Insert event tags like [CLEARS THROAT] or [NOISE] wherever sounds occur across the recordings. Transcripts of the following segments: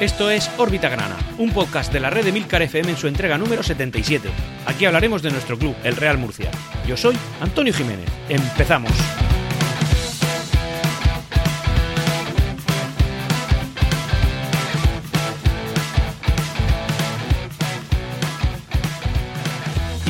Esto es Órbita Grana, un podcast de la red de Milcar FM en su entrega número 77. Aquí hablaremos de nuestro club, el Real Murcia. Yo soy Antonio Jiménez. Empezamos.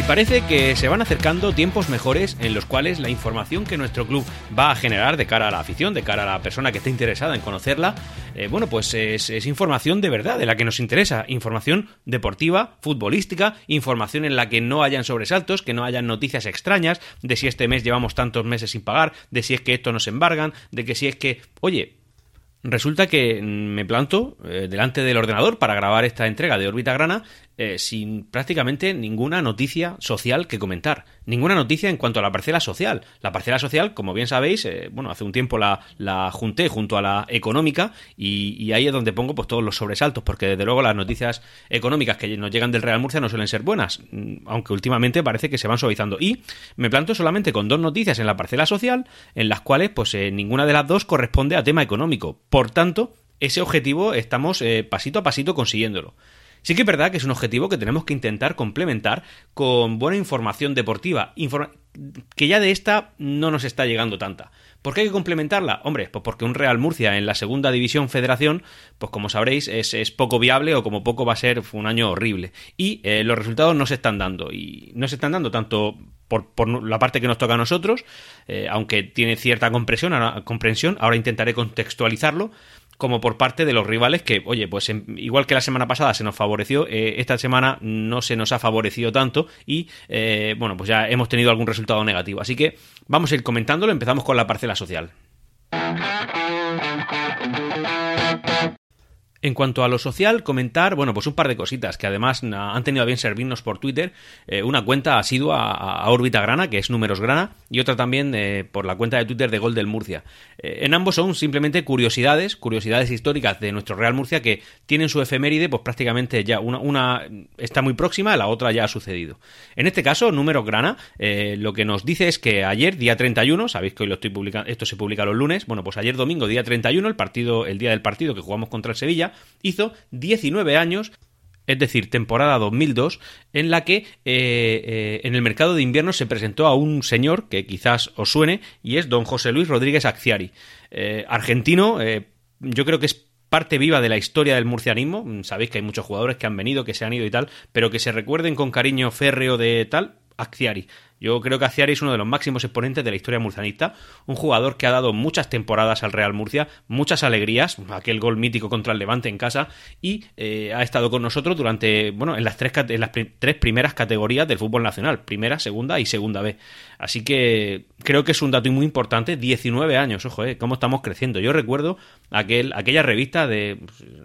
Parece que se van acercando tiempos mejores en los cuales la información que nuestro club va a generar de cara a la afición, de cara a la persona que esté interesada en conocerla, eh, bueno, pues es, información de verdad, de la que nos interesa, información deportiva, futbolística, información en la que no hayan sobresaltos, que no hayan noticias extrañas, de si este mes llevamos tantos meses sin pagar, de si es que esto nos embargan, de que si es que, oye, Resulta que me planto eh, delante del ordenador para grabar esta entrega de órbita grana eh, sin prácticamente ninguna noticia social que comentar. Ninguna noticia en cuanto a la parcela social. La parcela social, como bien sabéis, eh, bueno, hace un tiempo la, junté junto a la económica y, ahí es donde pongo pues todos los sobresaltos, porque desde luego las noticias económicas que nos llegan del Real Murcia no suelen ser buenas, mm, aunque últimamente parece que se van suavizando. Y me planto solamente con dos noticias en la parcela social, en las cuales pues eh, ninguna de las dos corresponde a tema económico. Por tanto, ese objetivo estamos pasito a pasito consiguiéndolo. Sí que es verdad que es un objetivo que tenemos que intentar complementar con buena información deportiva, que ya de esta no nos está llegando tanta. ¿Por qué hay que complementarla? Hombre, pues porque un Real Murcia en la segunda división federación, pues como sabréis, es, poco viable o como poco va a ser un año horrible. Y eh, los resultados no se están dando. Y no se están dando tanto por, la parte que nos toca a nosotros, eh, aunque tiene cierta comprensión, ahora intentaré contextualizarlo, como por parte de los rivales que, oye, pues igual que la semana pasada se nos favoreció, eh, esta semana no se nos ha favorecido tanto y, eh, bueno, pues ya hemos tenido algún resultado negativo. Así que vamos a ir comentándolo, empezamos con la parcela social. En cuanto a lo social, comentar, bueno, pues un par de cositas que además han tenido a bien servirnos por Twitter. Eh, una cuenta ha sido a, órbita grana, que es números grana, y otra también eh, por la cuenta de Twitter de Gol del Murcia. Eh, en ambos son simplemente curiosidades, curiosidades históricas de nuestro Real Murcia que tienen su efeméride, pues prácticamente ya una, una está muy próxima, la otra ya ha sucedido. En este caso, números grana, lo que nos dice es que ayer, día 31, sabéis que hoy lo estoy publicando, esto se publica los lunes, bueno, pues ayer domingo, día 31, el partido, el día del partido que jugamos contra el Sevilla, hizo 19 años es decir, temporada 2002, en la que eh, eh, en el mercado de invierno se presentó a un señor que quizás os suene, y es don José Luis Rodríguez Acciari, eh, argentino, yo creo que es parte viva de la historia del murcianismo, sabéis que hay muchos jugadores que han venido, que se han ido y tal, pero que se recuerden con cariño férreo de tal, Acciari. Yo creo que Aciari es uno de los máximos exponentes de la historia murcianista, un jugador que ha dado muchas temporadas al Real Murcia, muchas alegrías, aquel gol mítico contra el Levante en casa, y eh, ha estado con nosotros durante, bueno, en las, tres, en las tres primeras categorías del fútbol nacional, primera, segunda y segunda B. Así que creo que es un dato muy importante, 19 años, ojo, eh, cómo estamos creciendo. Yo recuerdo aquel, aquella revista de,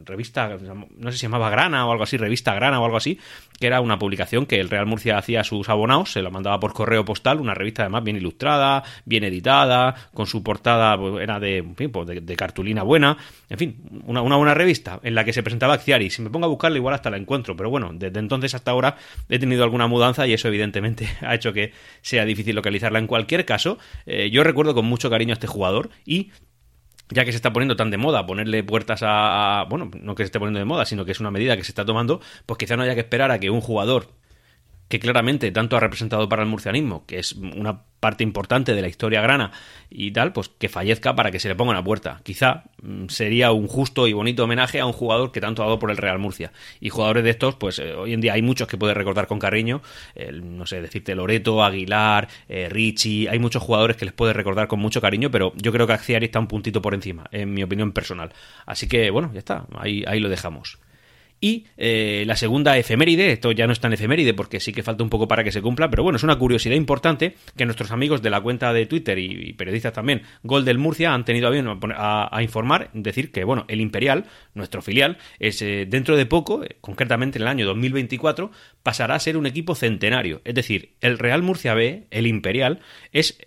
revista, no sé si se llamaba Grana o algo así, revista Grana o algo así, que era una publicación que el Real Murcia hacía a sus abonados, se la mandaba por correo postal, una revista además bien ilustrada, bien editada, con su portada pues, era de, pues, de, cartulina buena, en fin, una, buena revista en la que se presentaba Acciari. Si me pongo a buscarla igual hasta la encuentro, pero bueno, desde entonces hasta ahora he tenido alguna mudanza y eso evidentemente [LAUGHS] ha hecho que sea difícil localizarla. En cualquier caso, eh, yo recuerdo con mucho cariño a este jugador y ya que se está poniendo tan de moda ponerle puertas a, Bueno, no que se esté poniendo de moda, sino que es una medida que se está tomando, pues quizá no haya que esperar a que un jugador que claramente tanto ha representado para el murcianismo, que es una parte importante de la historia grana y tal, pues que fallezca para que se le ponga una puerta. Quizá mm, sería un justo y bonito homenaje a un jugador que tanto ha dado por el Real Murcia. Y jugadores de estos, pues eh, hoy en día hay muchos que puedes recordar con cariño, no sé, decirte Loreto, Aguilar, eh, Richie, hay muchos jugadores que les puedes recordar con mucho cariño, pero yo creo que Axiari está un puntito por encima, en mi opinión personal. Así que bueno, ya está, ahí, ahí lo dejamos. Y eh, la segunda efeméride, esto ya no es tan efeméride porque sí que falta un poco para que se cumpla, pero bueno, es una curiosidad importante que nuestros amigos de la cuenta de Twitter y, periodistas también, Gol del Murcia, han tenido a bien a, informar, decir que, bueno, el Imperial, nuestro filial, es eh, dentro de poco, eh, concretamente en el año 2024, pasará a ser un equipo centenario. Es decir, el Real Murcia B, el Imperial, es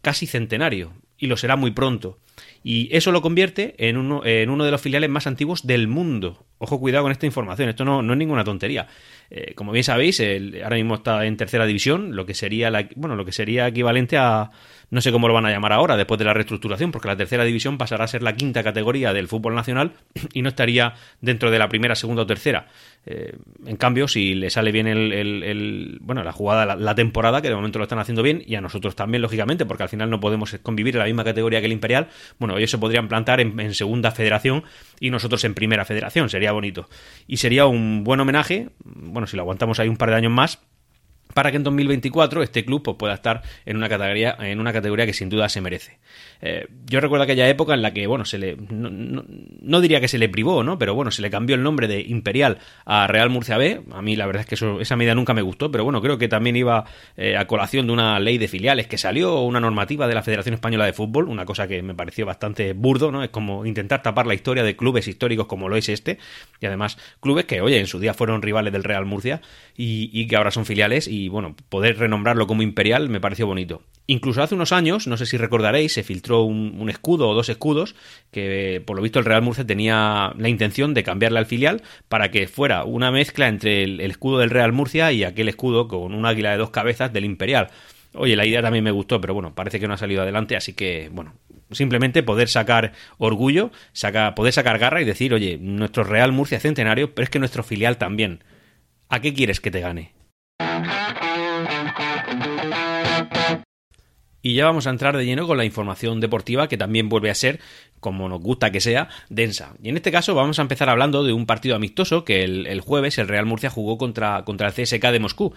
casi centenario y lo será muy pronto. Y eso lo convierte en uno, en uno de los filiales más antiguos del mundo. Ojo, cuidado con esta información, esto no, no es ninguna tontería. Eh, como bien sabéis, ahora mismo está en tercera división, lo que sería la, bueno, lo que sería equivalente a no sé cómo lo van a llamar ahora después de la reestructuración, porque la tercera división pasará a ser la quinta categoría del fútbol nacional [CLEARS THROAT] y no estaría dentro de la primera, segunda o tercera. Eh, en cambio, si le sale bien el, bueno, la jugada, la, temporada, que de momento lo están haciendo bien, y a nosotros también, lógicamente, porque al final no podemos convivir en la misma categoría que el Imperial, bueno, ellos se podrían plantar en, en segunda federación y nosotros en primera federación, sería bonito. Y sería un buen homenaje, bueno, si lo aguantamos ahí un par de años más, para que en 2024 este club pues, pueda estar en una categoría en una categoría que sin duda se merece. Eh, yo recuerdo aquella época en la que bueno se le no, diría que se le privó, ¿no? Pero bueno se le cambió el nombre de Imperial a Real Murcia B. A mí la verdad es que eso, esa medida nunca me gustó, pero bueno creo que también iba eh, a colación de una ley de filiales que salió una normativa de la Federación Española de Fútbol, una cosa que me pareció bastante burdo, ¿no? Es como intentar tapar la historia de clubes históricos como lo es este y además clubes que oye en su día fueron rivales del Real Murcia y, y que ahora son filiales y y bueno, poder renombrarlo como Imperial me pareció bonito. Incluso hace unos años, no sé si recordaréis, se filtró un, escudo o dos escudos que por lo visto el Real Murcia tenía la intención de cambiarle al filial para que fuera una mezcla entre el, escudo del Real Murcia y aquel escudo con un águila de dos cabezas del Imperial. Oye, la idea también me gustó, pero bueno, parece que no ha salido adelante, así que, bueno, simplemente poder sacar orgullo, poder sacar garra y decir, oye, nuestro Real Murcia centenario, pero es que nuestro filial también. ¿A qué quieres que te gane? Y ya vamos a entrar de lleno con la información deportiva que también vuelve a ser, como nos gusta que sea, densa. Y en este caso vamos a empezar hablando de un partido amistoso que el, jueves el Real Murcia jugó contra, contra el CSK de Moscú.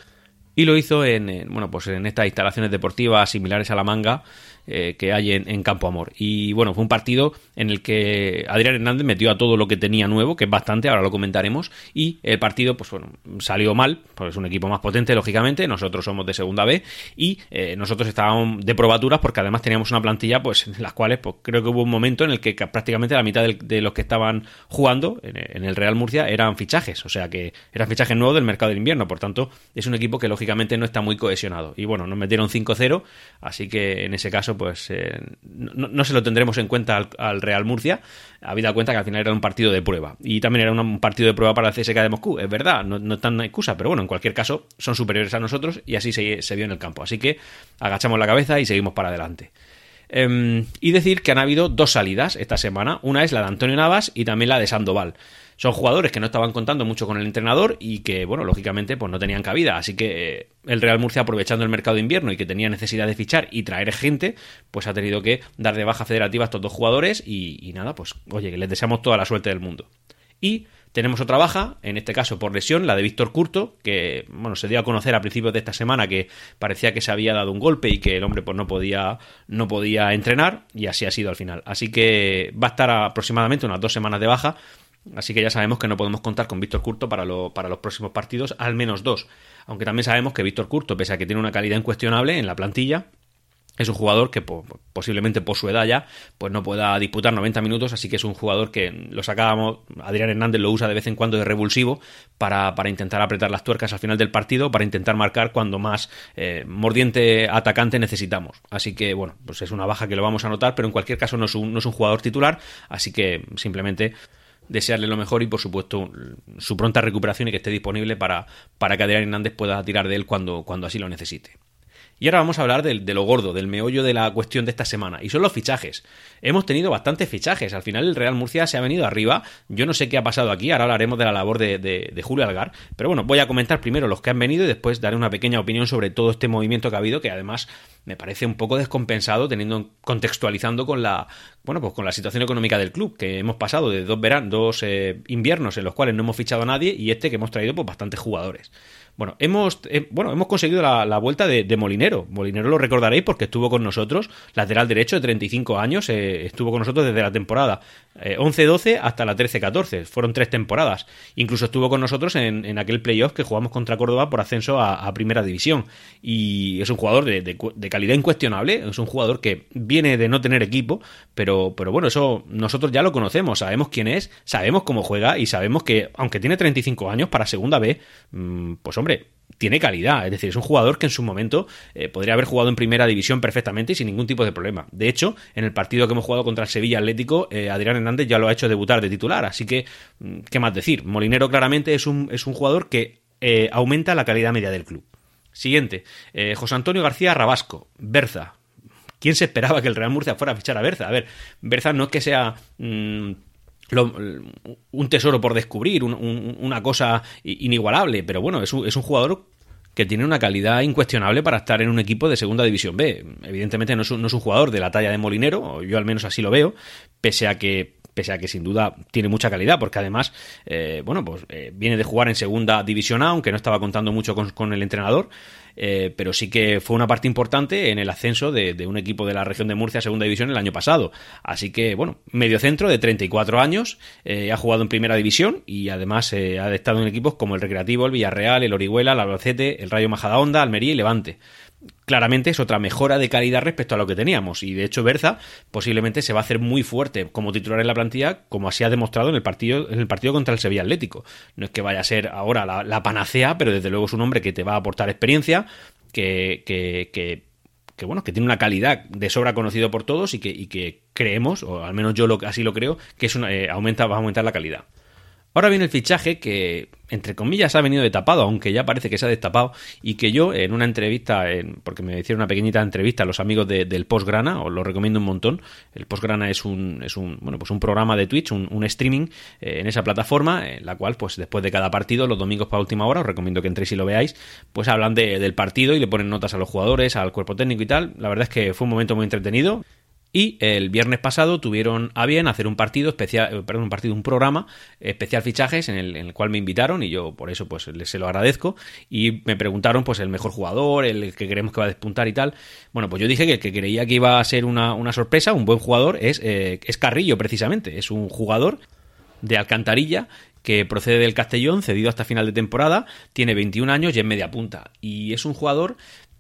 Y lo hizo en, bueno, pues en estas instalaciones deportivas similares a la manga eh, que hay en, Campo Amor. Y bueno, fue un partido en el que Adrián Hernández metió a todo lo que tenía nuevo, que es bastante, ahora lo comentaremos, y el partido, pues bueno, salió mal, pues es un equipo más potente, lógicamente, nosotros somos de segunda B, y eh, nosotros estábamos de probaturas porque además teníamos una plantilla, pues en las cuales, pues creo que hubo un momento en el que prácticamente la mitad de, los que estaban jugando en, el Real Murcia eran fichajes, o sea que eran fichajes nuevos del mercado del invierno, por tanto, es un equipo que lógicamente no está muy cohesionado. Y bueno, nos metieron 5-0, así que en ese caso pues eh, no, se lo tendremos en cuenta al, Real Murcia, habida cuenta que al final era un partido de prueba. Y también era un, partido de prueba para el CSK de Moscú, es verdad, no, no tan excusa, pero bueno, en cualquier caso son superiores a nosotros y así se, vio en el campo. Así que agachamos la cabeza y seguimos para adelante. Em, y decir que han habido dos salidas esta semana. Una es la de Antonio Navas y también la de Sandoval son jugadores que no estaban contando mucho con el entrenador y que, bueno, lógicamente, pues no tenían cabida. Así que eh, el Real Murcia, aprovechando el mercado de invierno y que tenía necesidad de fichar y traer gente, pues ha tenido que dar de baja federativa a estos dos jugadores y, nada, pues oye, que les deseamos toda la suerte del mundo. Y tenemos otra baja, en este caso por lesión, la de Víctor Curto, que bueno, se dio a conocer a principios de esta semana que parecía que se había dado un golpe y que el hombre pues no podía, no podía entrenar, y así ha sido al final. Así que va a estar aproximadamente unas dos semanas de baja Así que ya sabemos que no podemos contar con Víctor Curto para, para los próximos partidos, al menos dos. Aunque también sabemos que Víctor Curto, pese a que tiene una calidad incuestionable en la plantilla, es un jugador que posiblemente por su edad ya pues no pueda disputar 90 minutos, así que es un jugador que lo sacábamos, Adrián Hernández lo usa de vez en cuando de revulsivo para, intentar apretar las tuercas al final del partido, para intentar marcar cuando más eh, mordiente atacante necesitamos. Así que bueno, pues es una baja que lo vamos a notar, pero en cualquier caso no es un, no es un jugador titular, así que simplemente desearle lo mejor y por supuesto su pronta recuperación y que esté disponible para, para que Adrián Hernández pueda tirar de él cuando, cuando así lo necesite. Y ahora vamos a hablar de, lo gordo, del meollo de la cuestión de esta semana, y son los fichajes. Hemos tenido bastantes fichajes, al final el Real Murcia se ha venido arriba, yo no sé qué ha pasado aquí, ahora hablaremos de la labor de, de, Julio Algar, pero bueno, voy a comentar primero los que han venido y después daré una pequeña opinión sobre todo este movimiento que ha habido, que además me parece un poco descompensado teniendo contextualizando con la bueno pues con la situación económica del club que hemos pasado de dos veranos dos eh, inviernos en los cuales no hemos fichado a nadie y este que hemos traído pues bastantes jugadores bueno, hemos, eh, bueno, hemos conseguido la, vuelta de, Molinero. Molinero lo recordaréis porque estuvo con nosotros, lateral derecho de 35 años, eh, estuvo con nosotros desde la temporada 11-12 eh, hasta la 13-14. Fueron tres temporadas. Incluso estuvo con nosotros en, aquel playoff que jugamos contra Córdoba por ascenso a, Primera División. Y es un jugador de, calidad incuestionable, es un jugador que viene de no tener equipo, pero, pero bueno, eso nosotros ya lo conocemos, sabemos quién es, sabemos cómo juega y sabemos que, aunque tiene 35 años, para Segunda B, mm, pues hombre, tiene calidad. Es decir, es un jugador que en su momento eh, podría haber jugado en primera división perfectamente y sin ningún tipo de problema. De hecho, en el partido que hemos jugado contra el Sevilla Atlético, eh, Adrián Hernández ya lo ha hecho debutar de titular. Así que, mm, ¿qué más decir? Molinero claramente es un, es un jugador que eh, aumenta la calidad media del club. Siguiente, José Antonio García Rabasco, Berza. ¿Quién se esperaba que el Real Murcia fuera a fichar a Berza? A ver, Berza no es que sea... Mm, un tesoro por descubrir, una cosa inigualable, pero bueno, es un, es un jugador que tiene una calidad incuestionable para estar en un equipo de segunda división B. Evidentemente no es, un, no es un jugador de la talla de Molinero, yo al menos así lo veo, pese a que pese a que sin duda tiene mucha calidad, porque además, eh, bueno, pues eh, viene de jugar en segunda división A, aunque no estaba contando mucho con el entrenador, eh, pero sí que fue una parte importante en el ascenso de, un equipo de la región de Murcia a segunda división el año pasado. Así que, bueno, medio centro de 34 años, eh, ha jugado en primera división y además eh, ha estado en equipos como el Recreativo, el Villarreal, el Orihuela, el Albacete, el Rayo Majadahonda, Almería y Levante claramente es otra mejora de calidad respecto a lo que teníamos. Y de hecho, Berza posiblemente se va a hacer muy fuerte como titular en la plantilla, como así ha demostrado en el partido, en el partido contra el Sevilla Atlético. No es que vaya a ser ahora la, panacea, pero desde luego es un hombre que te va a aportar experiencia, que, que, que, bueno, que tiene una calidad de sobra conocido por todos y que, y que creemos, o al menos yo lo, así lo creo, que es una, eh, aumenta, va a aumentar la calidad. Ahora viene el fichaje que, entre comillas, ha venido de tapado, aunque ya parece que se ha destapado, y que yo en una entrevista, en, porque me hicieron una pequeñita entrevista a los amigos del Postgrana, os lo recomiendo un montón. El Postgrana es un, es un, bueno, pues un programa de Twitch, un, streaming eh, en esa plataforma, en la cual, pues después de cada partido, los domingos para última hora, os recomiendo que entréis y lo veáis, pues hablan del partido y le ponen notas a los jugadores, al cuerpo técnico y tal. La verdad es que fue un momento muy entretenido. Y el viernes pasado tuvieron a bien hacer un partido especial, eh, perdón, un partido, un programa especial fichajes en el, cual me invitaron y yo por eso pues les se lo agradezco y me preguntaron pues el mejor jugador, el que creemos que va a despuntar y tal. Bueno, pues yo dije que el que creía que iba a ser una, sorpresa, un buen jugador, es, eh, es Carrillo precisamente. Es un jugador de Alcantarilla que procede del Castellón, cedido hasta final de temporada, tiene 21 años y es media punta. Y es un jugador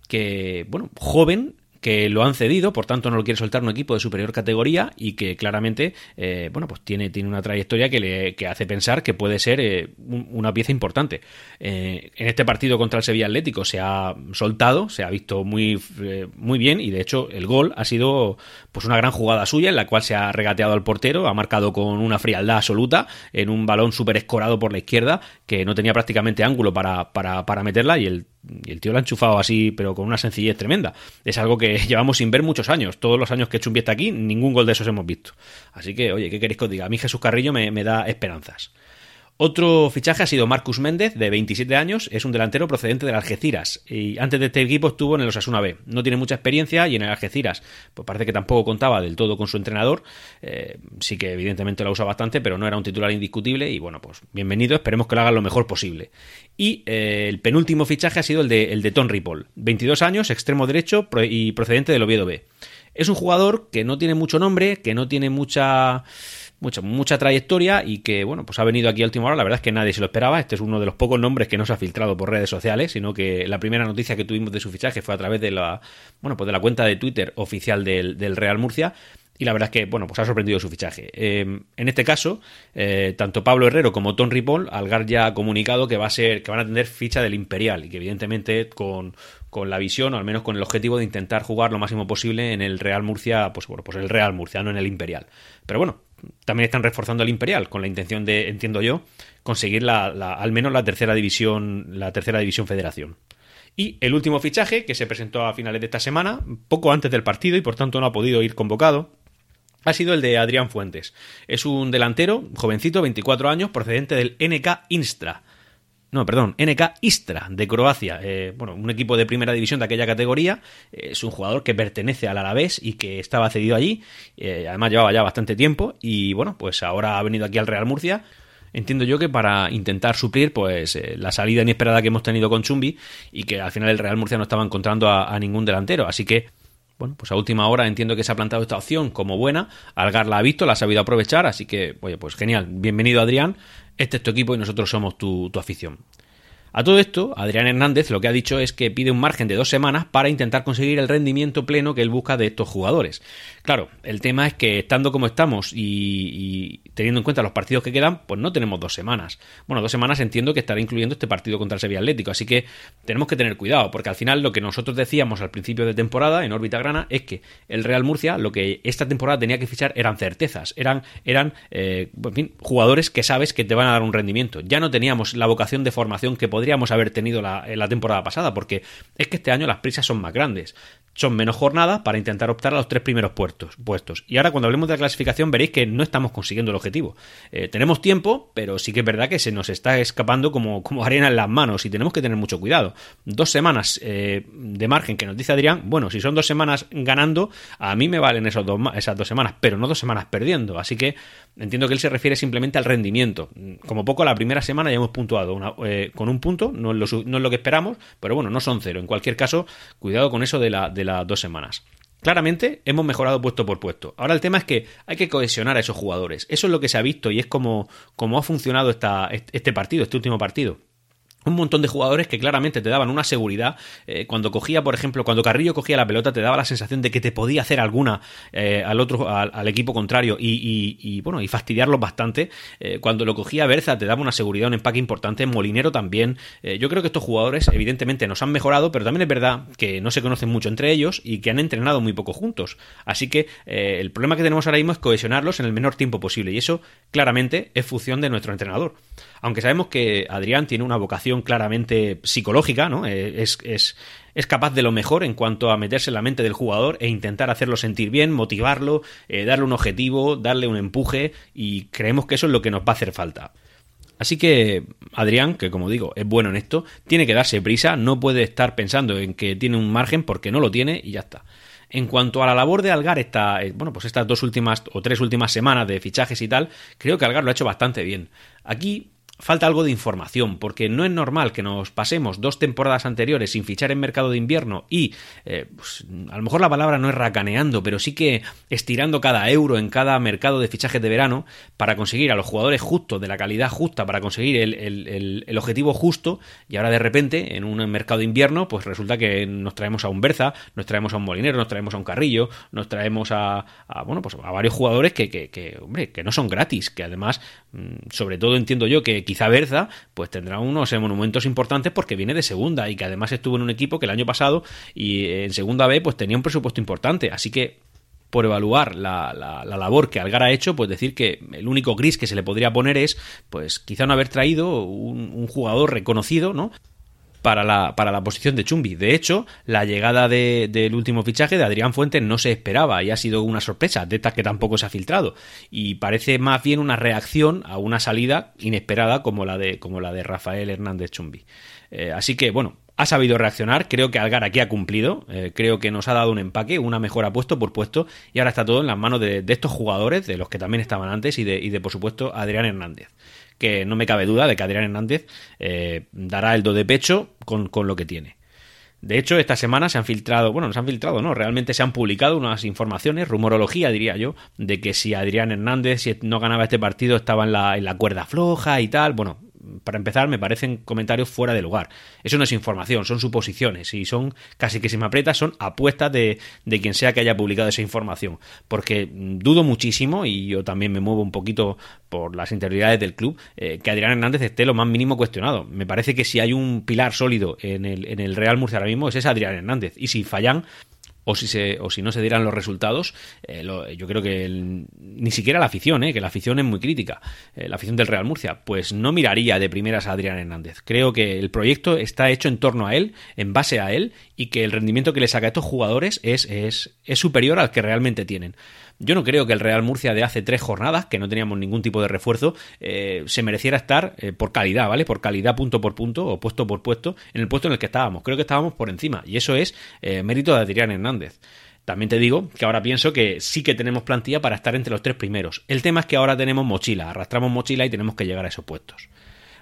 que, bueno, joven, que lo han cedido, por tanto no lo quiere soltar un equipo de superior categoría y que claramente, eh, bueno, pues tiene, tiene una trayectoria que le que hace pensar que puede ser eh, una pieza importante. Eh, en este partido contra el Sevilla Atlético se ha soltado, se ha visto muy, muy bien y de hecho el gol ha sido pues una gran jugada suya en la cual se ha regateado al portero, ha marcado con una frialdad absoluta en un balón súper escorado por la izquierda que no tenía prácticamente ángulo para, para, para meterla y el y el tío lo ha enchufado así, pero con una sencillez tremenda. Es algo que [LAUGHS] llevamos sin ver muchos años. Todos los años que Chumbi está aquí, ningún gol de esos hemos visto. Así que, oye, ¿qué queréis que os diga? A mí Jesús Carrillo me, me da esperanzas. Otro fichaje ha sido Marcus Méndez, de 27 años, es un delantero procedente del Algeciras y antes de este equipo estuvo en el Osasuna B. No tiene mucha experiencia y en el Algeciras pues parece que tampoco contaba del todo con su entrenador. Eh, sí que evidentemente lo usa bastante, pero no era un titular indiscutible y bueno, pues bienvenido, esperemos que lo hagan lo mejor posible. Y eh, el penúltimo fichaje ha sido el de, el de Ton Ripoll, 22 años, extremo derecho y procedente del Oviedo B. Es un jugador que no tiene mucho nombre, que no tiene mucha mucha, mucha trayectoria y que, bueno, pues ha venido aquí a última hora. La verdad es que nadie se lo esperaba. Este es uno de los pocos nombres que no se ha filtrado por redes sociales, sino que la primera noticia que tuvimos de su fichaje fue a través de la, bueno, pues de la cuenta de Twitter oficial del, Real Murcia. Y la verdad es que, bueno, pues ha sorprendido su fichaje. Em, en este caso, eh, tanto Pablo Herrero como Tom Ripoll, Algar ya ha comunicado que va a ser, que van a tener ficha del Imperial y que evidentemente con, con la visión, o al menos con el objetivo de intentar jugar lo máximo posible en el Real Murcia, pues bueno, pues el Real Murcia, no en el Imperial. Pero bueno, también están reforzando el Imperial con la intención de, entiendo yo, conseguir la, al menos la tercera división, la tercera división Federación. Y el último fichaje, que se presentó a finales de esta semana, poco antes del partido y por tanto no ha podido ir convocado, ha sido el de Adrián Fuentes. Es un delantero, jovencito, 24 años, procedente del NK Instra no, perdón, NK Istra de Croacia, eh, bueno, un equipo de primera división de aquella categoría, es un jugador que pertenece al Alavés y que estaba cedido allí, eh, además llevaba ya bastante tiempo y bueno, pues ahora ha venido aquí al Real Murcia, entiendo yo que para intentar suplir pues eh, la salida inesperada que hemos tenido con Chumbi y que al final el Real Murcia no estaba encontrando a, ningún delantero, así que bueno, pues a última hora entiendo que se ha plantado esta opción como buena. Algar la ha visto, la ha sabido aprovechar, así que, oye, pues genial. Bienvenido Adrián este es tu equipo y nosotros somos tu, afición. A todo esto, Adrián Hernández lo que ha dicho es que pide un margen de dos semanas para intentar conseguir el rendimiento pleno que él busca de estos jugadores. Claro, el tema es que estando como estamos y, teniendo en cuenta los partidos que quedan, pues no tenemos dos semanas. Bueno, dos semanas entiendo que estará incluyendo este partido contra el Sevilla Atlético, así que tenemos que tener cuidado, porque al final lo que nosotros decíamos al principio de temporada en órbita grana es que el Real Murcia lo que esta temporada tenía que fichar eran certezas, eran, eran eh, fin, jugadores que sabes que te van a dar un rendimiento. Ya no teníamos la vocación de formación que podríamos haber tenido la, en la temporada pasada, porque es que este año las prisas son más grandes. Son menos jornadas para intentar optar a los tres primeros puestos. puestos. Y ahora cuando hablemos de la clasificación veréis que no estamos consiguiendo el objetivo. Eh, tenemos tiempo, pero sí que es verdad que se nos está escapando como, como arena en las manos y tenemos que tener mucho cuidado. Dos semanas eh, de margen que nos dice Adrián, bueno, si son dos semanas ganando, a mí me valen esos dos, esas dos semanas, pero no dos semanas perdiendo. Así que entiendo que él se refiere simplemente al rendimiento. Como poco, la primera semana ya hemos puntuado eh, con un punto, no es, lo, no es, lo, que esperamos, pero bueno, no son cero. En cualquier caso, cuidado con eso de, la, de las dos semanas. Claramente hemos mejorado puesto por puesto. Ahora el tema es que hay que cohesionar a esos jugadores. Eso es lo que se ha visto y es como, como ha funcionado esta, este partido, este último partido un montón de jugadores que claramente te daban una seguridad. Eh, cuando cogía, por ejemplo, cuando Carrillo cogía la pelota, te daba la sensación de que te podía hacer alguna eh, al otro, al, equipo contrario y, bueno, y fastidiarlos bastante. Eh, cuando lo cogía Berza, te daba una seguridad, un empaque importante. Molinero también. yo creo que estos jugadores, evidentemente, nos han mejorado, pero también es verdad que no se conocen mucho entre ellos y que han entrenado muy poco juntos. Así que el problema que tenemos ahora mismo es cohesionarlos en el menor tiempo posible y eso claramente es función de nuestro entrenador. Aunque sabemos que Adrián tiene una vocación claramente psicológica, ¿no? Eh, es, es, es capaz de lo mejor en cuanto a meterse en la mente del jugador e intentar hacerlo sentir bien, motivarlo, eh, darle un objetivo, darle un empuje y creemos que eso es lo que nos va a hacer falta. Así que Adrián, que como digo es bueno en esto, tiene que darse prisa, no puede estar pensando en que tiene un margen porque no lo tiene y ya está. En cuanto a la labor de Algar, esta, eh, bueno, pues estas dos últimas o tres últimas semanas de fichajes y tal, creo que Algar lo ha hecho bastante bien. Aquí falta algo de información, porque no es normal que nos pasemos dos temporadas anteriores sin fichar en mercado de invierno y, eh, pues, a lo mejor la palabra no es racaneando, pero sí que estirando cada euro en cada mercado de fichajes de verano para conseguir a los jugadores justos, de la calidad justa, para conseguir el, objetivo justo, y ahora de repente, en un mercado de invierno, pues resulta que nos traemos a un Berza, nos traemos a un Molinero, nos traemos a un Carrillo, nos traemos a, bueno, pues a varios jugadores que, que, que, hombre, que no son gratis, que además, sobre todo entiendo yo que quizá Berza pues tendrá unos monumentos importantes porque viene de segunda y que además estuvo en un equipo que el año pasado y en segunda B pues tenía un presupuesto importante. Así que por evaluar la, labor que Algar ha hecho, pues decir que el único gris que se le podría poner es, pues quizá no haber traído un jugador reconocido, ¿no? Para la, para la posición de Chumbi. De hecho, la llegada del último fichaje de Adrián Fuentes no se esperaba y ha sido una sorpresa, de estas que tampoco se ha filtrado. Y parece más bien una reacción a una salida inesperada como la de, como la de Rafael Hernández Chumbi. Eh, así que, bueno, ha sabido reaccionar, creo que Algar aquí ha cumplido, eh, creo que nos ha dado un empaque, una mejora puesto por puesto, y ahora está todo en las manos de, estos jugadores, de los que también estaban antes, y de, y de por supuesto, Adrián Hernández que no me cabe duda de que Adrián Hernández eh, dará el do de pecho con, lo que tiene. De hecho, esta semana se han filtrado, bueno, no se han filtrado, no, realmente se han publicado unas informaciones, rumorología diría yo, de que si Adrián Hernández, si no ganaba este partido, estaba en la, en la cuerda floja y tal. Bueno, para empezar, me parecen comentarios fuera de lugar. Eso no es información, son suposiciones y son, casi que si me aprieta, son apuestas de, de quien sea que haya publicado esa información. Porque dudo muchísimo, y yo también me muevo un poquito por las interioridades del club, eh, que Adrián Hernández esté lo más mínimo cuestionado. Me parece que si hay un pilar sólido en el, en el Real Murcia ahora mismo, es ese Adrián Hernández. Y si fallan, o si, se, o si no se dieran los resultados, eh, yo creo que ni siquiera la afición, eh, que la afición es muy crítica, eh, la afición del Real Murcia, pues no miraría de primeras a Adrián Hernández. Creo que el proyecto está hecho en torno a él, en base a él, y que el rendimiento que le saca a estos jugadores es, es, es superior al que realmente tienen. Yo no creo que el Real Murcia de hace tres jornadas, que no teníamos ningún tipo de refuerzo, eh, se mereciera estar eh, por calidad, ¿vale? Por calidad punto por punto o puesto por puesto en el puesto en el que estábamos. Creo que estábamos por encima y eso es eh, mérito de Adrián Hernández. También te digo que ahora pienso que sí que tenemos plantilla para estar entre los tres primeros. El tema es que ahora tenemos mochila, arrastramos mochila y tenemos que llegar a esos puestos.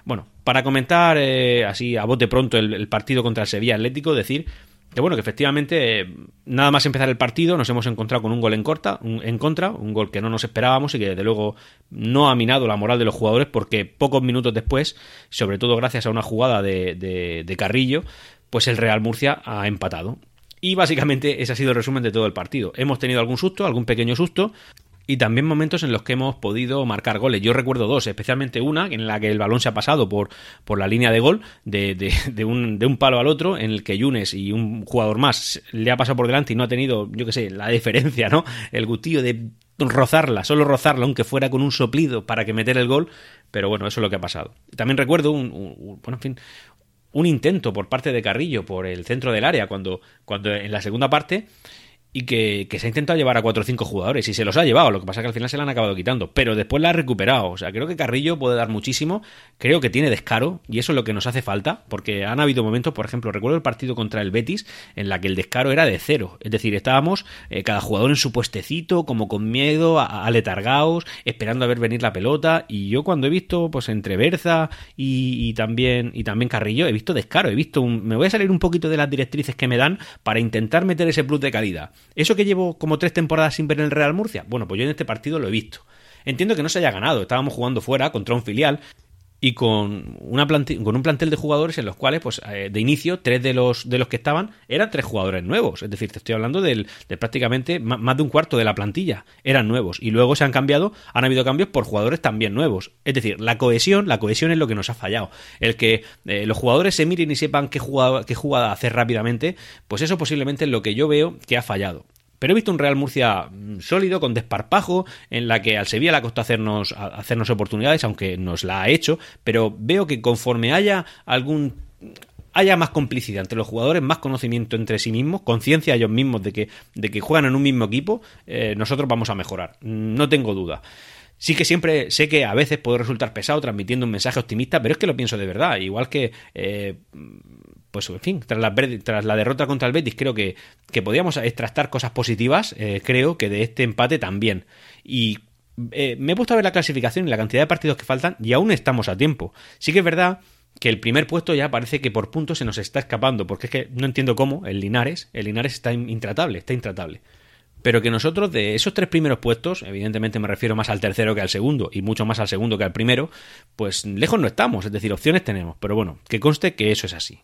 Bueno, para comentar así a bote pronto el, el partido contra el Sevilla Atlético, decir que bueno, que efectivamente, nada más empezar el partido, nos hemos encontrado con un gol en, corta, en contra, un gol que no nos esperábamos y que desde luego no ha minado la moral de los jugadores porque pocos minutos después, sobre todo gracias a una jugada de, de Carrillo, pues el Real Murcia ha empatado. Y básicamente ese ha sido el resumen de todo el partido. Hemos tenido algún susto, algún pequeño susto, y también momentos en los que hemos podido marcar goles. Yo recuerdo dos, especialmente una en la que el balón se ha pasado por, por la línea de gol de, de, un, de un palo al otro, en el que Yunes y un jugador más le ha pasado por delante y no ha tenido, yo qué sé, la diferencia, ¿no? El gustillo de rozarla, solo rozarla, aunque fuera con un soplido para que meter el gol, pero bueno, eso es lo que ha pasado. También recuerdo un, un bueno, en fin, un intento por parte de Carrillo por el centro del área cuando, cuando en la segunda parte y que, se ha intentado llevar a cuatro o cinco jugadores y se los ha llevado, lo que pasa es que al final se la han acabado quitando, pero después la ha recuperado, o sea, creo que Carrillo puede dar muchísimo, creo que tiene descaro y eso es lo que nos hace falta, porque han habido momentos, por ejemplo, recuerdo el partido contra el Betis en la que el descaro era de cero, es decir, estábamos eh, cada jugador en su puestecito, como con miedo, aletargaos, esperando a ver venir la pelota y yo cuando he visto pues entre Berza y, también y también Carrillo he visto descaro, he visto un, me voy a salir un poquito de las directrices que me dan para intentar meter ese plus de calidad ¿Eso que llevo como tres temporadas sin ver en el Real Murcia? Bueno, pues yo en este partido lo he visto. Entiendo que no se haya ganado, estábamos jugando fuera contra un filial y con, una con un plantel de jugadores en los cuales, pues eh, de inicio, tres de los, de los que estaban eran tres jugadores nuevos. Es decir, te estoy hablando del, de prácticamente más de un cuarto de la plantilla eran nuevos. Y luego se han cambiado, han habido cambios por jugadores también nuevos. Es decir, la cohesión, la cohesión es lo que nos ha fallado. El que eh, los jugadores se miren y sepan qué jugada, qué jugada hacer rápidamente, pues eso posiblemente es lo que yo veo que ha fallado. Pero he visto un Real Murcia mm, sólido, con desparpajo, en la que al Sevilla le ha costado hacernos, hacernos oportunidades, aunque nos la ha hecho, pero veo que conforme haya algún haya más complicidad entre los jugadores, más conocimiento entre sí mismos, conciencia ellos mismos de que, de que juegan en un mismo equipo, eh, nosotros vamos a mejorar. No tengo duda. Sí que siempre sé que a veces puedo resultar pesado transmitiendo un mensaje optimista, pero es que lo pienso de verdad. Igual que eh, pues en fin, tras la, tras la derrota contra el Betis creo que, que podíamos extractar cosas positivas, eh, creo que de este empate también. Y eh, me he puesto a ver la clasificación y la cantidad de partidos que faltan y aún estamos a tiempo. Sí que es verdad que el primer puesto ya parece que por puntos se nos está escapando, porque es que no entiendo cómo el Linares, el Linares está intratable, está intratable. Pero que nosotros de esos tres primeros puestos, evidentemente me refiero más al tercero que al segundo y mucho más al segundo que al primero, pues lejos no estamos, es decir, opciones tenemos, pero bueno, que conste que eso es así.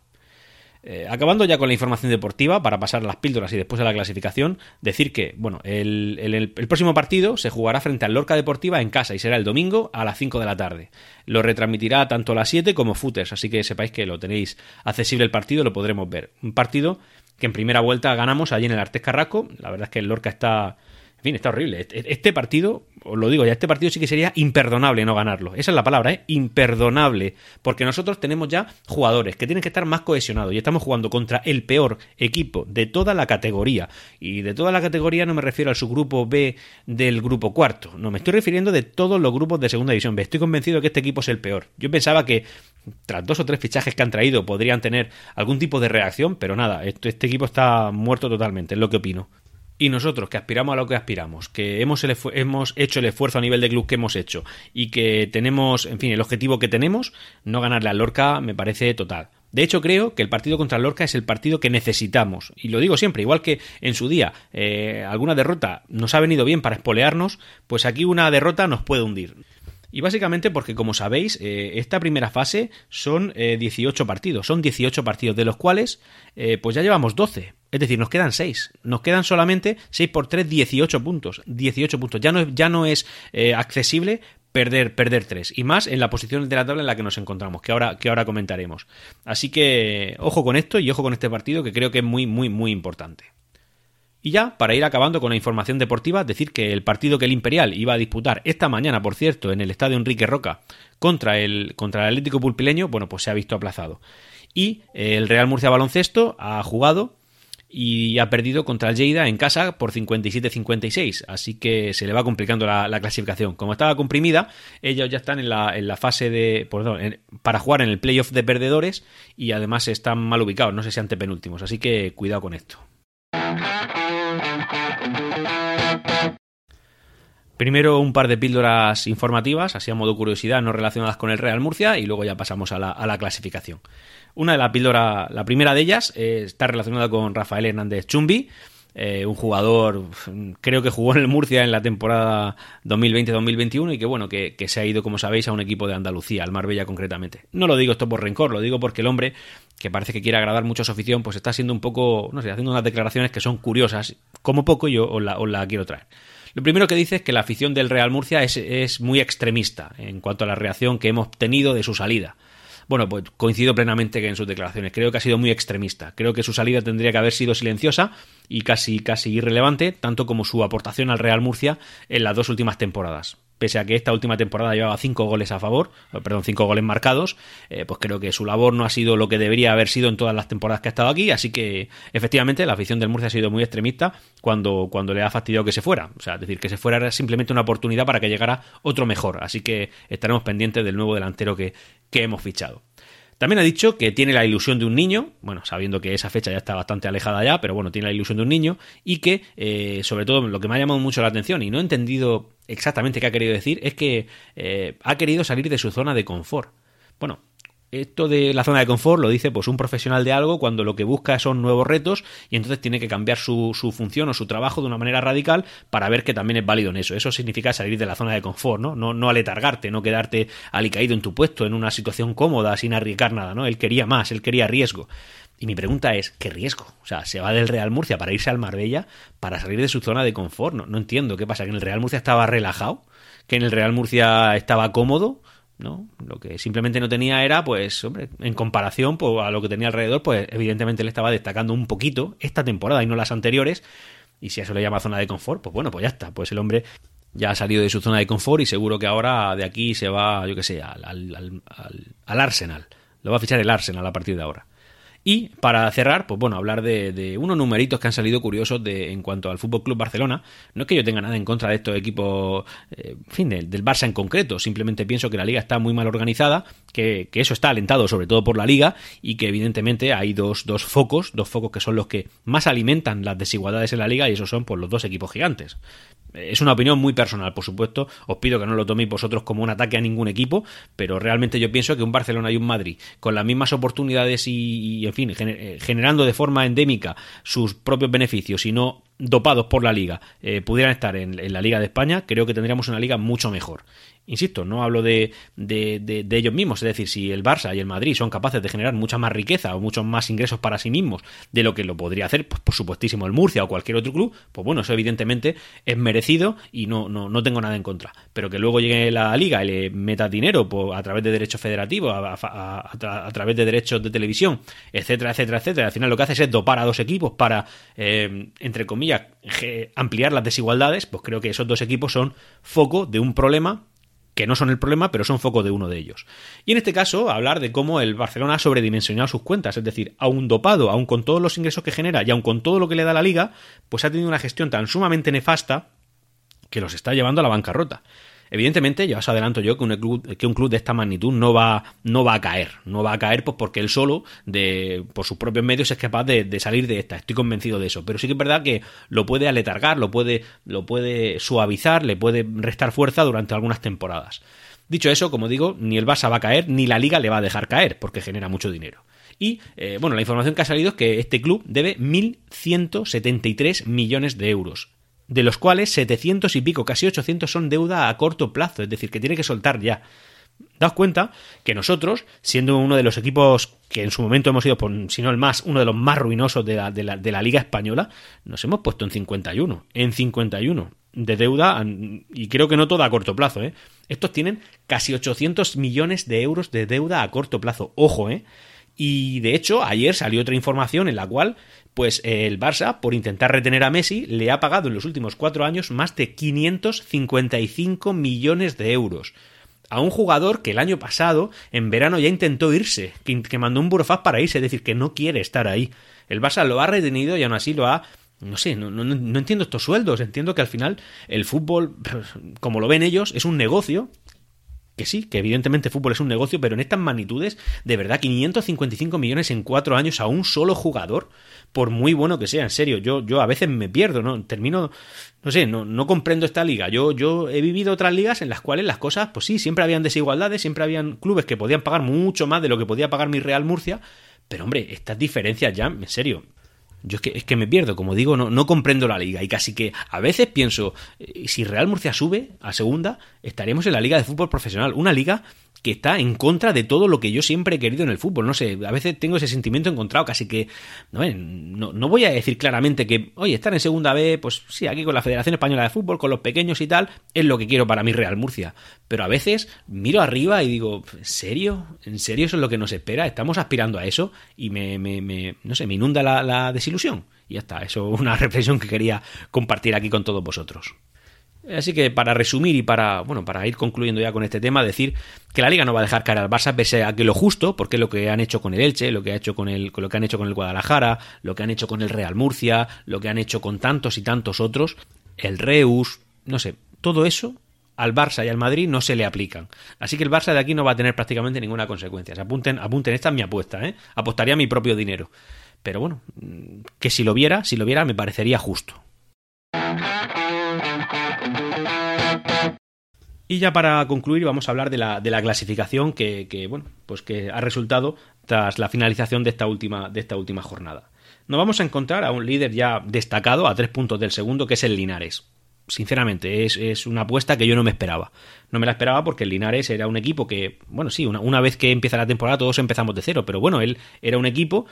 Eh, acabando ya con la información deportiva, para pasar a las píldoras y después a la clasificación, decir que, bueno, el, el, próximo partido se jugará frente al Lorca Deportiva en casa y será el domingo a las 5 de la tarde. Lo retransmitirá tanto a las 7 como Footers, así que sepáis que lo tenéis accesible el partido, lo podremos ver. Un partido que en primera vuelta ganamos allí en el Artes Carrasco, la verdad es que el Lorca está en fin, está horrible. Este, este partido, os lo digo ya, este partido sí que sería imperdonable no ganarlo. Esa es la palabra, ¿eh? Imperdonable. Porque nosotros tenemos ya jugadores que tienen que estar más cohesionados y estamos jugando contra el peor equipo de toda la categoría. Y de toda la categoría no me refiero al subgrupo B del grupo cuarto. No, me estoy refiriendo de todos los grupos de segunda división. Estoy convencido de que este equipo es el peor. Yo pensaba que tras dos o tres fichajes que han traído podrían tener algún tipo de reacción, pero nada, este equipo está muerto totalmente, es lo que opino. Y nosotros, que aspiramos a lo que aspiramos, que hemos, hemos hecho el esfuerzo a nivel de club que hemos hecho y que tenemos, en fin, el objetivo que tenemos, no ganarle al Lorca me parece total. De hecho, creo que el partido contra el Lorca es el partido que necesitamos. Y lo digo siempre, igual que en su día eh, alguna derrota nos ha venido bien para espolearnos, pues aquí una derrota nos puede hundir. Y básicamente porque, como sabéis, eh, esta primera fase son 18 eh, partidos. Son 18 partidos, de los cuales pues ya llevamos 12. Es decir, nos quedan 6. Nos quedan solamente 6 por 3, 18 puntos. 18 puntos. Ya no, ya no es eh, accesible perder, perder 3. Y más en la posición de la tabla en la que nos encontramos, que ahora, que ahora comentaremos. Así que ojo con esto y ojo con este partido que creo que es muy, muy, muy importante. Y ya, para ir acabando con la información deportiva, decir que el partido que el Imperial iba a disputar esta mañana, por cierto, en el estadio Enrique Roca contra el, contra el Atlético Pulpileño, bueno, pues se ha visto aplazado. Y el Real Murcia Baloncesto ha jugado y ha perdido contra el en casa por 57-56, así que se le va complicando la, clasificación. Como estaba comprimida, ellos ya están en la, fase de... Perdón, para jugar en el playoff de perdedores y además están mal ubicados, no sé si antepenúltimos, así que cuidado con esto. Primero un par de píldoras informativas, así a modo curiosidad, no relacionadas con el Real Murcia, y luego ya pasamos a la, clasificación. Una de las píldoras, la primera de ellas, eh, está relacionada con Rafael Hernández Chumbi, eh, un jugador, creo que jugó en el Murcia en la temporada 2020-2021 y que bueno, que, se ha ido, como sabéis, a un equipo de Andalucía, al Marbella concretamente. No lo digo esto por rencor, lo digo porque el hombre, que parece que quiere agradar mucho a su afición, pues está siendo un poco, no sé, haciendo unas declaraciones que son curiosas, como poco yo os la, os la quiero traer. Lo primero que dice es que la afición del Real Murcia es, es muy extremista en cuanto a la reacción que hemos tenido de su salida. Bueno, pues coincido plenamente en sus declaraciones. Creo que ha sido muy extremista. Creo que su salida tendría que haber sido silenciosa y casi, casi irrelevante, tanto como su aportación al Real Murcia en las dos últimas temporadas pese a que esta última temporada llevaba cinco goles a favor, eh, perdón, cinco goles marcados, eh, pues creo que su labor no ha sido lo que debería haber sido en todas las temporadas que ha estado aquí, así que efectivamente la afición del Murcia ha sido muy extremista cuando, cuando le ha fastidiado que se fuera, o sea, decir, que se fuera era simplemente una oportunidad para que llegara otro mejor, así que estaremos pendientes del nuevo delantero que, que hemos fichado. También ha dicho que tiene la ilusión de un niño, bueno, sabiendo que esa fecha ya está bastante alejada ya, pero bueno, tiene la ilusión de un niño y que, eh, sobre todo, lo que me ha llamado mucho la atención y no he entendido exactamente qué ha querido decir, es que eh, ha querido salir de su zona de confort. Bueno, esto de la zona de confort lo dice pues un profesional de algo cuando lo que busca son nuevos retos y entonces tiene que cambiar su, su, función o su trabajo de una manera radical para ver que también es válido en eso. Eso significa salir de la zona de confort, ¿no? No, no aletargarte, no quedarte alicaído en tu puesto, en una situación cómoda, sin arriesgar nada, ¿no? Él quería más, él quería riesgo. Y mi pregunta es, ¿qué riesgo? O sea, se va del Real Murcia para irse al Marbella para salir de su zona de confort. No, no entiendo qué pasa, que en el Real Murcia estaba relajado, que en el Real Murcia estaba cómodo ¿no? Lo que simplemente no tenía era, pues, hombre, en comparación pues, a lo que tenía alrededor, pues evidentemente le estaba destacando un poquito esta temporada y no las anteriores. Y si a eso le llama zona de confort, pues bueno, pues ya está. Pues el hombre ya ha salido de su zona de confort y seguro que ahora de aquí se va, yo qué sé, al, al, al Arsenal. Lo va a fichar el Arsenal a partir de ahora. Y para cerrar, pues bueno, hablar de, unos numeritos que han salido curiosos de, en cuanto al Fútbol Club Barcelona. No es que yo tenga nada en contra de estos equipos, eh, fin, del, Barça en concreto. Simplemente pienso que la liga está muy mal organizada, que, eso está alentado sobre todo por la liga y que evidentemente hay dos, dos focos, dos focos que son los que más alimentan las desigualdades en la liga y esos son pues los dos equipos gigantes. Es una opinión muy personal, por supuesto. Os pido que no lo toméis vosotros como un ataque a ningún equipo, pero realmente yo pienso que un Barcelona y un Madrid, con las mismas oportunidades y, en fin, eh, generando de forma endémica sus propios beneficios y no dopados por la liga, eh, pudieran estar en, la Liga de España, creo que tendríamos una liga mucho mejor. Insisto, no hablo de, de, ellos mismos, es decir, si el Barça y el Madrid son capaces de generar mucha más riqueza o muchos más ingresos para sí mismos de lo que lo podría hacer, pues por supuestísimo el Murcia o cualquier otro club, pues bueno, eso evidentemente es merecido y no, no, no tengo nada en contra. Pero que luego llegue la liga y le meta dinero pues, a través de derechos federativos, a, través de derechos de televisión, etcétera, etcétera, etcétera, al final lo que hace es dopar a dos equipos para, eh, entre comillas, ampliar las desigualdades, pues creo que esos dos equipos son foco de un problema que no son el problema, pero son foco de uno de ellos. Y en este caso, hablar de cómo el Barcelona ha sobredimensionado sus cuentas, es decir, aún dopado, aún con todos los ingresos que genera y aún con todo lo que le da la liga, pues ha tenido una gestión tan sumamente nefasta que los está llevando a la bancarrota. Evidentemente, ya os adelanto yo que un club, que un club de esta magnitud no va, no va a caer. No va a caer pues porque él solo, de, por sus propios medios, es capaz de, salir de esta. Estoy convencido de eso. Pero sí que es verdad que lo puede aletargar, lo puede, lo puede suavizar, le puede restar fuerza durante algunas temporadas. Dicho eso, como digo, ni el Barça va a caer, ni la Liga le va a dejar caer, porque genera mucho dinero. Y, eh, bueno, la información que ha salido es que este club debe 1.173 millones de euros de los cuales 700 y pico, casi 800 son deuda a corto plazo, es decir, que tiene que soltar ya. Daos cuenta que nosotros, siendo uno de los equipos que en su momento hemos sido, si no el más, uno de los más ruinosos de la, de la, de la Liga Española, nos hemos puesto en 51. En 51 de deuda, y creo que no toda a corto plazo, ¿eh? Estos tienen casi 800 millones de euros de deuda a corto plazo. Ojo, ¿eh? Y de hecho, ayer salió otra información en la cual pues el Barça, por intentar retener a Messi, le ha pagado en los últimos cuatro años más de 555 millones de euros a un jugador que el año pasado, en verano, ya intentó irse, que, mandó un burofax para irse, es decir, que no quiere estar ahí. El Barça lo ha retenido y aún así lo ha no sé, no, no, no, entiendo estos sueldos. Entiendo que al final el fútbol, como lo ven ellos, es un negocio que sí, que evidentemente fútbol es un negocio, pero en estas magnitudes, de verdad, 555 millones en cuatro años a un solo jugador, por muy bueno que sea, en serio, yo, yo a veces me pierdo, ¿no? Termino, no sé, no, no comprendo esta liga. Yo, yo he vivido otras ligas en las cuales las cosas, pues sí, siempre habían desigualdades, siempre habían clubes que podían pagar mucho más de lo que podía pagar mi Real Murcia, pero hombre, estas diferencias ya, en serio, yo es que, es que me pierdo, como digo, no, no comprendo la liga. Y casi que a veces pienso, eh, si Real Murcia sube a segunda, estaríamos en la liga de fútbol profesional, una liga que está en contra de todo lo que yo siempre he querido en el fútbol. No sé, a veces tengo ese sentimiento encontrado, casi que no, no, voy a decir claramente que, oye, estar en segunda B, pues sí, aquí con la Federación Española de Fútbol, con los pequeños y tal, es lo que quiero para mí Real Murcia. Pero a veces miro arriba y digo, ¿en serio? ¿En serio eso es lo que nos espera? ¿Estamos aspirando a eso? Y me, me, me no sé, me inunda la, la desilusión. Y ya está, eso es una [LAUGHS] reflexión que quería compartir aquí con todos vosotros. Así que para resumir y para, bueno, para ir concluyendo ya con este tema, decir que la liga no va a dejar caer al Barça pese a que lo justo, porque es lo que han hecho con el Elche, lo que ha hecho con el, lo que han hecho con el Guadalajara, lo que han hecho con el Real Murcia, lo que han hecho con tantos y tantos otros, el Reus, no sé, todo eso al Barça y al Madrid no se le aplican. Así que el Barça de aquí no va a tener prácticamente ninguna consecuencia. Apunten, apunten, esta es mi apuesta, ¿eh? Apostaría mi propio dinero. Pero bueno, que si lo viera, si lo viera me parecería justo. Y ya para concluir vamos a hablar de la, de la clasificación que, bueno, pues que ha resultado tras la finalización de esta última, de esta última jornada. Nos vamos a encontrar a un líder ya destacado a tres puntos del segundo, que es el Linares. Sinceramente, es, una apuesta que yo no me esperaba. No me la esperaba porque el Linares era un equipo que, bueno, sí, una, una vez que empieza la temporada todos empezamos de cero, pero bueno, él era un equipo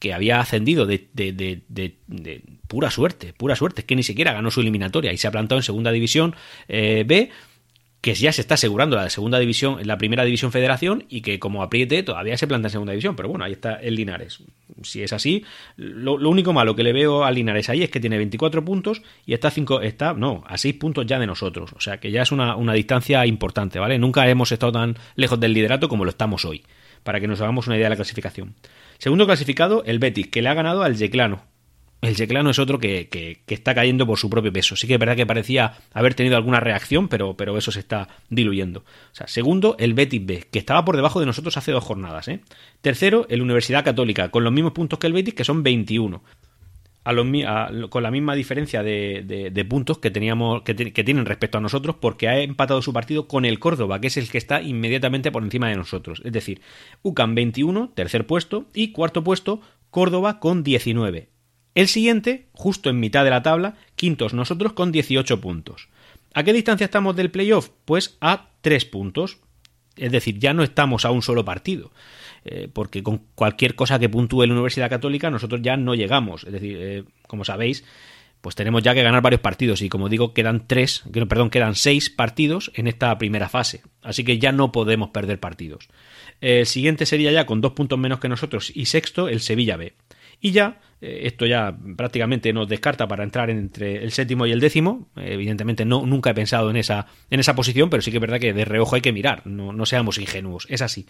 que había ascendido de, de, de, de, pura suerte, pura suerte, es que ni siquiera ganó su eliminatoria y se ha plantado en segunda división eh, B que ya se está asegurando la segunda división, la primera división federación y que como apriete todavía se planta en segunda división. Pero bueno, ahí está el Linares. Si es así, lo, único malo que le veo al Linares ahí es que tiene 24 puntos y está, cinco, está no, a 6 puntos ya de nosotros. O sea que ya es una, una distancia importante, ¿vale? Nunca hemos estado tan lejos del liderato como lo estamos hoy, para que nos hagamos una idea de la clasificación. Segundo clasificado, el Betis, que le ha ganado al Yeclano el Checlano es otro que, que, está cayendo por su propio peso. Sí que es verdad que parecía haber tenido alguna reacción, pero, pero eso se está diluyendo. Segundo, el Betis B, que estaba por debajo de nosotros hace dos jornadas. ¿eh? Tercero, el Universidad Católica, con los mismos puntos que el Betis, que son 21. A los, con la misma diferencia de, de, puntos que, teníamos, que, que, tienen respecto a nosotros, porque ha empatado su partido con el Córdoba, que es el que está inmediatamente por encima de nosotros. Es decir, UCAM 21, tercer puesto, y cuarto puesto, Córdoba con 19. El siguiente, justo en mitad de la tabla, quintos nosotros con 18 puntos. ¿A qué distancia estamos del playoff? Pues a 3 puntos. Es decir, ya no estamos a un solo partido. Eh, porque con cualquier cosa que puntúe la Universidad Católica nosotros ya no llegamos. Es decir, eh, como sabéis, pues tenemos ya que ganar varios partidos y como digo quedan tres, perdón, quedan seis partidos en esta primera fase. Así que ya no podemos perder partidos. El siguiente sería ya con dos puntos menos que nosotros y sexto el Sevilla B. Y ya, eh, esto ya prácticamente nos descarta para entrar entre el séptimo y el décimo. evidentemente no, nunca he pensado en esa, en esa posición, pero sí que es verdad que de reojo hay que mirar, no, no seamos ingenuos, es así.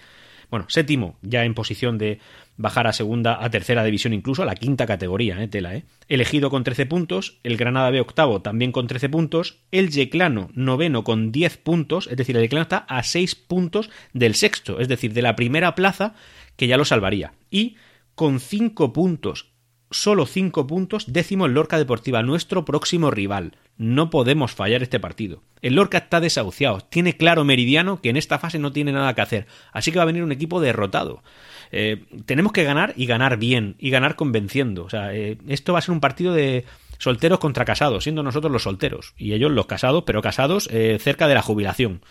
Bueno, séptimo, ya en posición de bajar a segunda, a tercera división, incluso a la quinta categoría, ¿eh? tela, ¿eh? Elegido con 13 puntos, el Granada B octavo también con 13 puntos, el Yeclano noveno con 10 puntos, es decir, el Yeclano está a 6 puntos del sexto, es decir, de la primera plaza que ya lo salvaría. Y con 5 puntos, solo 5 puntos, décimo el Lorca Deportiva, nuestro próximo rival. No podemos fallar este partido. El Lorca está desahuciado, tiene claro Meridiano que en esta fase no tiene nada que hacer, así que va a venir un equipo derrotado. Eh, tenemos que ganar y ganar bien, y ganar convenciendo. O sea, eh, esto va a ser un partido de solteros contra casados, siendo nosotros los solteros, y ellos los casados, pero casados eh, cerca de la jubilación.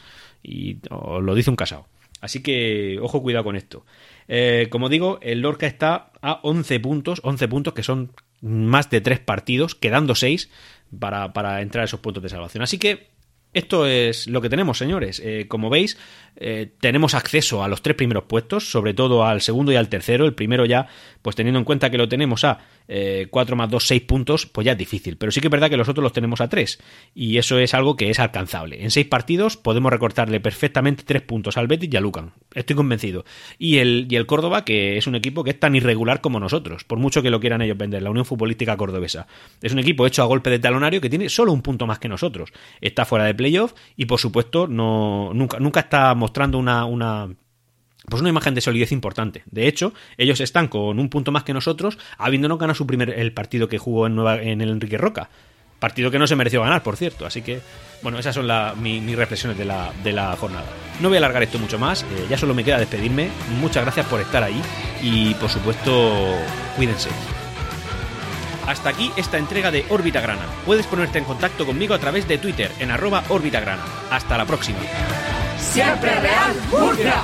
Y os lo dice un casado. Así que ojo cuidado con esto. Eh, como digo, el Lorca está a 11 puntos, 11 puntos que son más de 3 partidos, quedando 6 para, para entrar a esos puntos de salvación. Así que esto es lo que tenemos, señores. Eh, como veis, eh, tenemos acceso a los tres primeros puestos, sobre todo al segundo y al tercero. El primero ya, pues teniendo en cuenta que lo tenemos a 4 más 2, 6 puntos, pues ya es difícil. Pero sí que es verdad que los otros los tenemos a 3. Y eso es algo que es alcanzable. En 6 partidos podemos recortarle perfectamente 3 puntos al Betis y a Lucan. Estoy convencido. Y el, y el Córdoba, que es un equipo que es tan irregular como nosotros, por mucho que lo quieran ellos vender, la Unión Futbolística Cordobesa. Es un equipo hecho a golpe de talonario que tiene solo un punto más que nosotros. Está fuera de y por supuesto no nunca, nunca está mostrando una, una pues una imagen de solidez importante. De hecho, ellos están con un punto más que nosotros, habiéndonos ganado su primer el partido que jugó en, Nueva, en el Enrique Roca. Partido que no se mereció ganar, por cierto. Así que, bueno, esas son mis reflexiones de la, de la, jornada. No voy a alargar esto mucho más, eh, ya solo me queda despedirme. Muchas gracias por estar ahí y, por supuesto, cuídense. Hasta aquí esta entrega de Órbita Grana. Puedes ponerte en contacto conmigo a través de Twitter en arroba Órbita Grana. Hasta la próxima. Siempre Real Murcia.